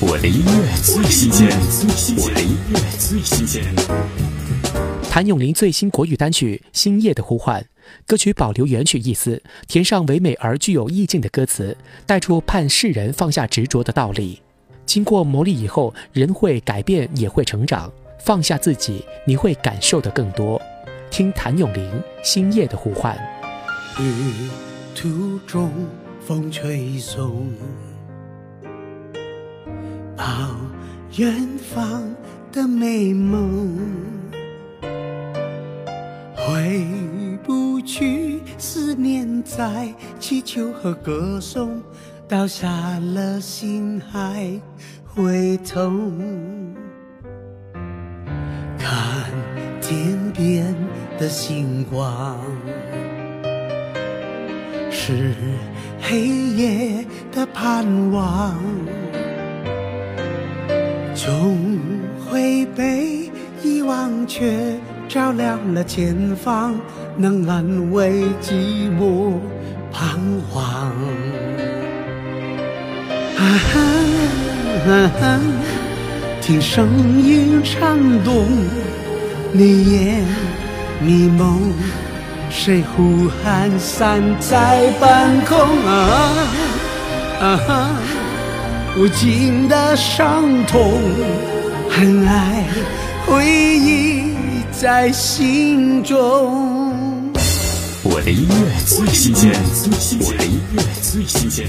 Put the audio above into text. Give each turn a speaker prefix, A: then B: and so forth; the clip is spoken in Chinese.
A: 我的音乐最新鲜，我的音乐最新鲜。
B: 谭咏麟最新国语单曲《星夜的呼唤》，歌曲保留原曲意思，填上唯美而具有意境的歌词，带出盼世人放下执着的道理。经过磨砺以后，人会改变，也会成长。放下自己，你会感受的更多。听谭咏麟《星夜的呼唤》。
C: 旅途中，风吹送。抱远方的美梦，回不去，思念在祈求和歌颂，倒下了心还会痛。看天边的星光，是黑夜的盼望。终会被遗忘，却照亮了前方，能安慰寂寞彷徨。啊哈，听声音颤动，泪眼迷蒙，谁呼喊散在半空？啊啊哈。无尽的伤痛，恨爱回忆在心中。
A: 我的音乐最新鲜，我的音乐最新鲜。